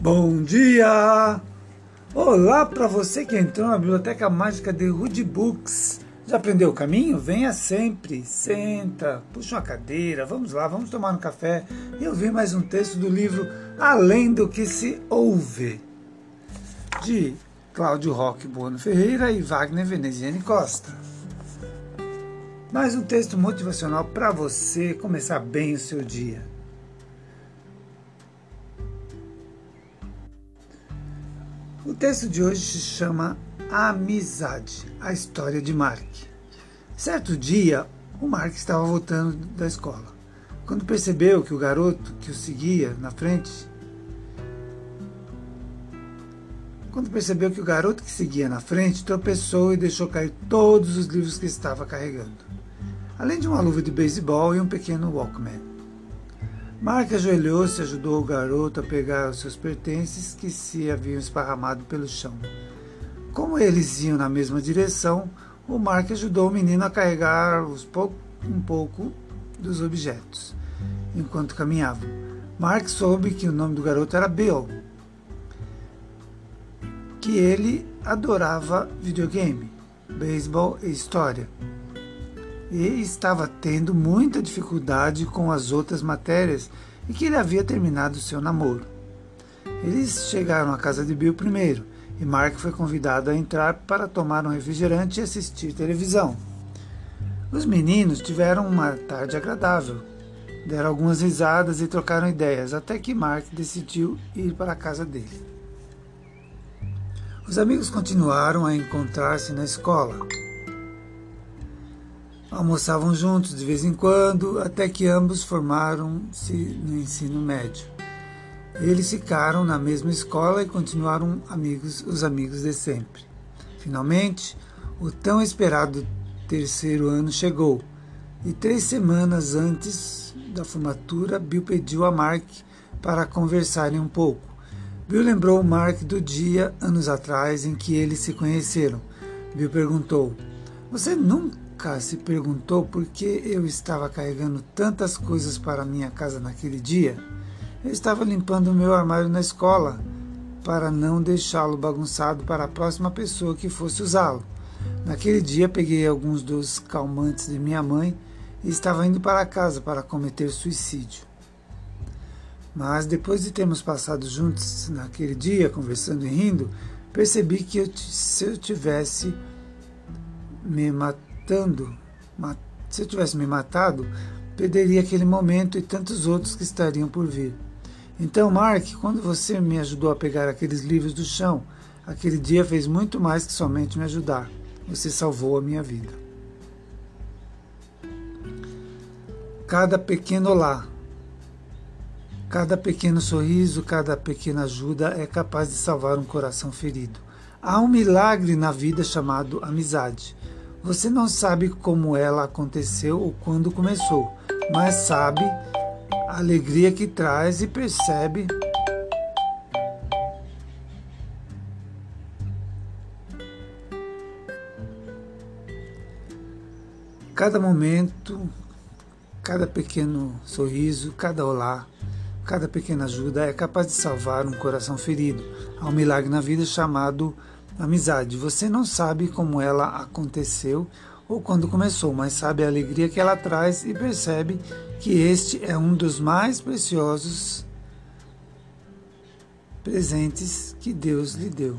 Bom dia! Olá para você que entrou na Biblioteca Mágica de Rude Books. Já aprendeu o caminho? Venha sempre, senta, puxa uma cadeira, vamos lá, vamos tomar um café e ouvir mais um texto do livro Além do que se ouve, de Cláudio Roque Bueno Ferreira e Wagner Veneziane Costa. Mais um texto motivacional para você começar bem o seu dia. O texto de hoje se chama Amizade, a história de Mark. Certo dia, o Mark estava voltando da escola. Quando percebeu que o garoto que o seguia na frente Quando percebeu que o garoto que seguia na frente tropeçou e deixou cair todos os livros que estava carregando, além de uma luva de beisebol e um pequeno Walkman. Mark ajoelhou-se e ajudou o garoto a pegar os seus pertences que se haviam esparramado pelo chão. Como eles iam na mesma direção, o Mark ajudou o menino a carregar um pouco dos objetos. Enquanto caminhavam, Mark soube que o nome do garoto era Bill, que ele adorava videogame, beisebol e história e estava tendo muita dificuldade com as outras matérias e que ele havia terminado seu namoro. Eles chegaram à casa de Bill primeiro e Mark foi convidado a entrar para tomar um refrigerante e assistir televisão. Os meninos tiveram uma tarde agradável. Deram algumas risadas e trocaram ideias, até que Mark decidiu ir para a casa dele. Os amigos continuaram a encontrar-se na escola. Almoçavam juntos de vez em quando, até que ambos formaram-se no ensino médio. Eles ficaram na mesma escola e continuaram amigos, os amigos de sempre. Finalmente, o tão esperado terceiro ano chegou, e três semanas antes da formatura, Bill pediu a Mark para conversarem um pouco. Bill lembrou Mark do dia, anos atrás, em que eles se conheceram. Bill perguntou: Você nunca Se perguntou por que eu estava carregando tantas coisas para minha casa naquele dia? Eu estava limpando o meu armário na escola para não deixá-lo bagunçado para a próxima pessoa que fosse usá-lo. Naquele dia peguei alguns dos calmantes de minha mãe e estava indo para casa para cometer suicídio. Mas depois de termos passado juntos naquele dia, conversando e rindo, percebi que eu, se eu tivesse me matado, matando, se eu tivesse me matado, perderia aquele momento e tantos outros que estariam por vir. Então, Mark, quando você me ajudou a pegar aqueles livros do chão, aquele dia fez muito mais que somente me ajudar. Você salvou a minha vida. Cada pequeno olá, cada pequeno sorriso, cada pequena ajuda é capaz de salvar um coração ferido. Há um milagre na vida chamado amizade. Você não sabe como ela aconteceu ou quando começou, mas sabe a alegria que traz e percebe cada momento, cada pequeno sorriso, cada olá, cada pequena ajuda é capaz de salvar um coração ferido. Há um milagre na vida chamado Amizade, você não sabe como ela aconteceu ou quando começou, mas sabe a alegria que ela traz e percebe que este é um dos mais preciosos presentes que Deus lhe deu.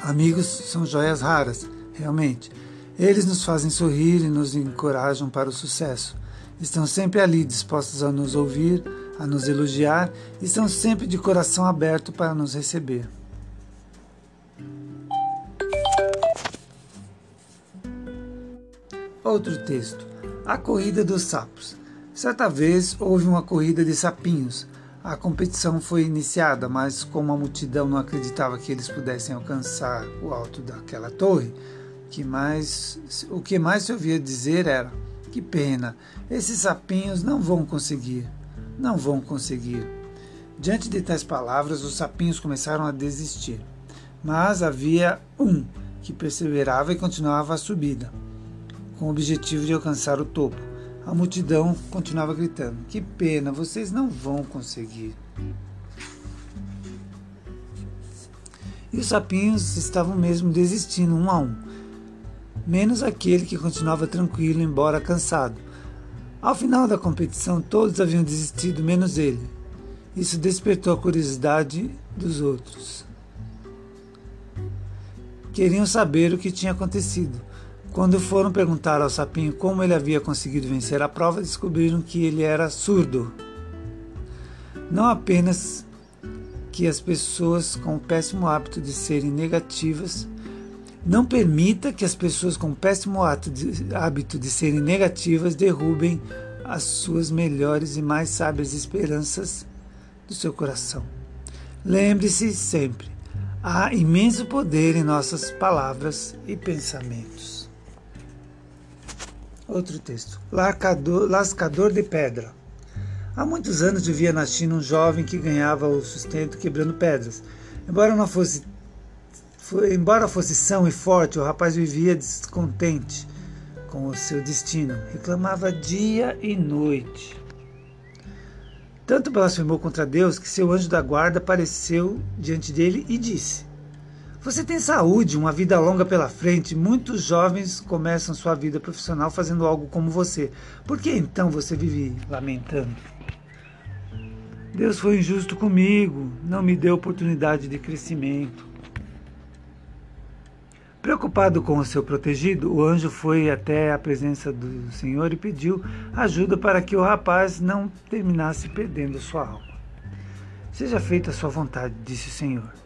Amigos são joias raras, realmente. Eles nos fazem sorrir e nos encorajam para o sucesso. Estão sempre ali dispostos a nos ouvir, a nos elogiar e estão sempre de coração aberto para nos receber. Outro texto. A corrida dos sapos. Certa vez houve uma corrida de sapinhos. A competição foi iniciada, mas como a multidão não acreditava que eles pudessem alcançar o alto daquela torre, que mais, o que mais se ouvia dizer era: que pena, esses sapinhos não vão conseguir, não vão conseguir. Diante de tais palavras, os sapinhos começaram a desistir. Mas havia um que perseverava e continuava a subida com o objetivo de alcançar o topo. A multidão continuava gritando: Que pena, vocês não vão conseguir. os sapinhos estavam mesmo desistindo um a um, menos aquele que continuava tranquilo, embora cansado. Ao final da competição, todos haviam desistido, menos ele. Isso despertou a curiosidade dos outros. Queriam saber o que tinha acontecido. Quando foram perguntar ao sapinho como ele havia conseguido vencer a prova, descobriram que ele era surdo. Não apenas que as pessoas com o péssimo hábito de serem negativas, não permita que as pessoas com o péssimo hábito de serem negativas derrubem as suas melhores e mais sábias esperanças do seu coração. Lembre-se sempre, há imenso poder em nossas palavras e pensamentos. Outro texto. Lascador, lascador de pedra. Há muitos anos vivia na China um jovem que ganhava o sustento quebrando pedras. Embora não fosse, embora fosse são e forte, o rapaz vivia descontente com o seu destino. Reclamava dia e noite. Tanto blasfemou contra Deus que seu anjo da guarda apareceu diante dele e disse: você tem saúde, uma vida longa pela frente. Muitos jovens começam sua vida profissional fazendo algo como você. Por que então você vive lamentando? Deus foi injusto comigo, não me deu oportunidade de crescimento. Preocupado com o seu protegido, o anjo foi até a presença do Senhor e pediu ajuda para que o rapaz não terminasse perdendo sua alma. Seja feita a sua vontade, disse o Senhor.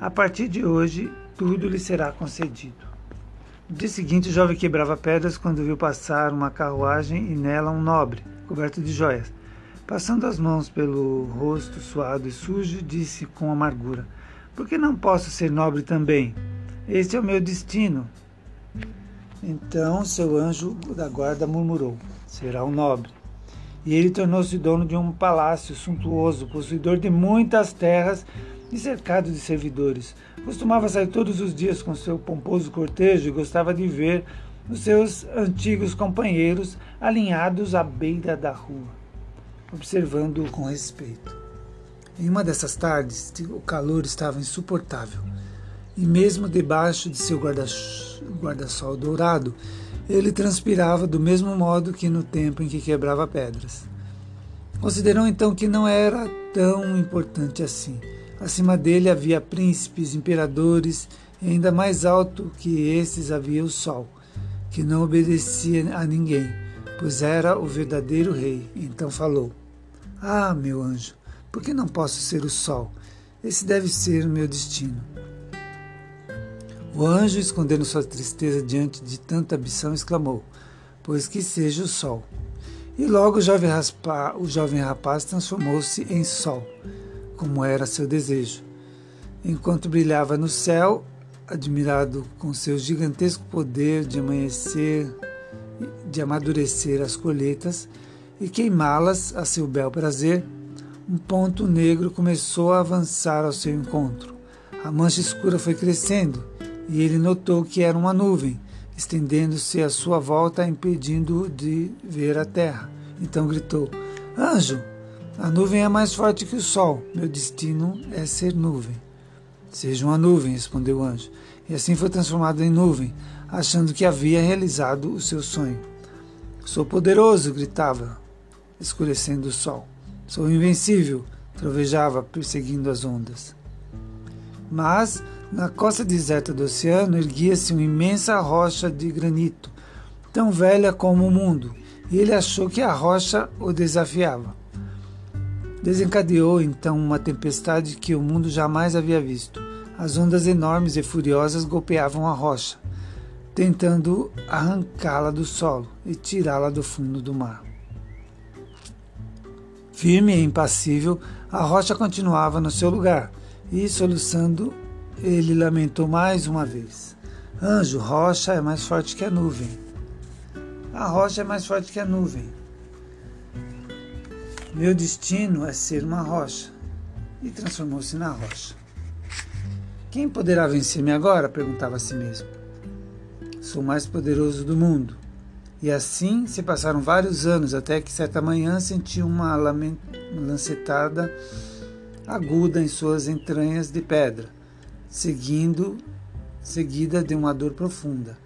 A partir de hoje, tudo lhe será concedido. No dia seguinte, o jovem quebrava pedras quando viu passar uma carruagem e nela um nobre, coberto de joias. Passando as mãos pelo rosto suado e sujo, disse com amargura: Por que não posso ser nobre também? Este é o meu destino. Então seu anjo da guarda murmurou: Será um nobre. E ele tornou-se dono de um palácio suntuoso, possuidor de muitas terras e cercado de servidores. Costumava sair todos os dias com seu pomposo cortejo e gostava de ver os seus antigos companheiros alinhados à beira da rua, observando-o com respeito. Em uma dessas tardes, o calor estava insuportável, e mesmo debaixo de seu guarda-sol dourado, ele transpirava do mesmo modo que no tempo em que quebrava pedras. Considerou então que não era tão importante assim Acima dele havia príncipes, imperadores, e ainda mais alto que esses havia o sol, que não obedecia a ninguém, pois era o verdadeiro rei. Então falou: Ah, meu anjo, por que não posso ser o sol? Esse deve ser o meu destino. O anjo, escondendo sua tristeza diante de tanta ambição, exclamou: Pois que seja o sol. E logo o jovem rapaz transformou-se em sol como era seu desejo. Enquanto brilhava no céu, admirado com seu gigantesco poder de amanhecer, de amadurecer as colheitas e queimá-las a seu bel prazer, um ponto negro começou a avançar ao seu encontro. A mancha escura foi crescendo e ele notou que era uma nuvem, estendendo-se à sua volta, impedindo-o de ver a terra. Então gritou: Anjo, a nuvem é mais forte que o sol. Meu destino é ser nuvem. Seja uma nuvem, respondeu o anjo. E assim foi transformado em nuvem, achando que havia realizado o seu sonho. Sou poderoso, gritava, escurecendo o sol. Sou invencível, trovejava, perseguindo as ondas. Mas, na costa deserta do oceano, erguia-se uma imensa rocha de granito, tão velha como o mundo, e ele achou que a rocha o desafiava. Desencadeou então uma tempestade que o mundo jamais havia visto. As ondas enormes e furiosas golpeavam a rocha, tentando arrancá-la do solo e tirá-la do fundo do mar. Firme e impassível, a rocha continuava no seu lugar e, soluçando, ele lamentou mais uma vez: Anjo, rocha é mais forte que a nuvem. A rocha é mais forte que a nuvem. Meu destino é ser uma rocha. E transformou-se na rocha. Quem poderá vencer-me agora? perguntava a si mesmo. Sou o mais poderoso do mundo. E assim se passaram vários anos, até que certa manhã senti uma lancetada aguda em suas entranhas de pedra. seguindo, seguida de uma dor profunda,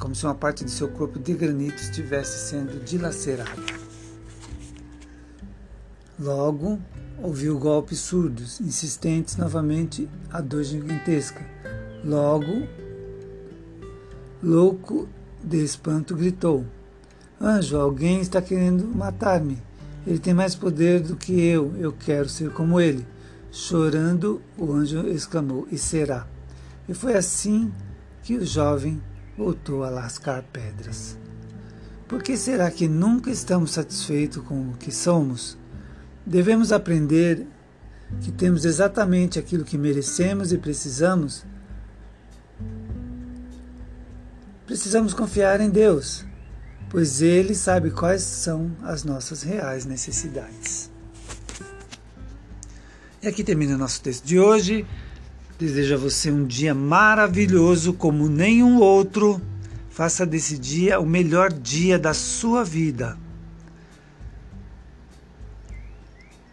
como se uma parte de seu corpo de granito estivesse sendo dilacerada. Logo, ouviu golpes surdos, insistentes novamente, a dor gigantesca. Logo, louco de espanto, gritou: Anjo, alguém está querendo matar-me. Ele tem mais poder do que eu, eu quero ser como ele. Chorando, o anjo exclamou: E será? E foi assim que o jovem voltou a lascar pedras. Por que será que nunca estamos satisfeitos com o que somos? Devemos aprender que temos exatamente aquilo que merecemos e precisamos. Precisamos confiar em Deus, pois Ele sabe quais são as nossas reais necessidades. E aqui termina o nosso texto de hoje. Desejo a você um dia maravilhoso como nenhum outro. Faça desse dia o melhor dia da sua vida.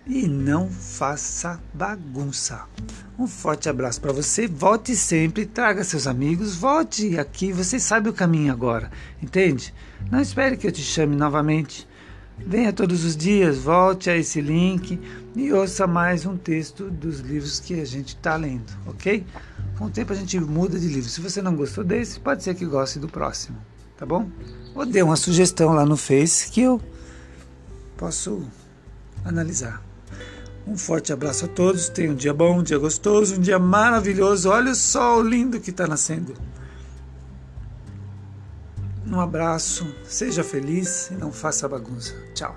E não faça bagunça. Um forte abraço para você. Volte sempre, traga seus amigos, volte aqui. Você sabe o caminho agora, entende? Não espere que eu te chame novamente. Venha todos os dias, volte a esse link e ouça mais um texto dos livros que a gente está lendo, ok? Com o tempo a gente muda de livro. Se você não gostou desse, pode ser que goste do próximo, tá bom? Ou dê uma sugestão lá no Face que eu posso analisar. Um forte abraço a todos, tenham um dia bom, um dia gostoso, um dia maravilhoso. Olha o sol lindo que está nascendo. Um abraço, seja feliz e não faça bagunça. Tchau.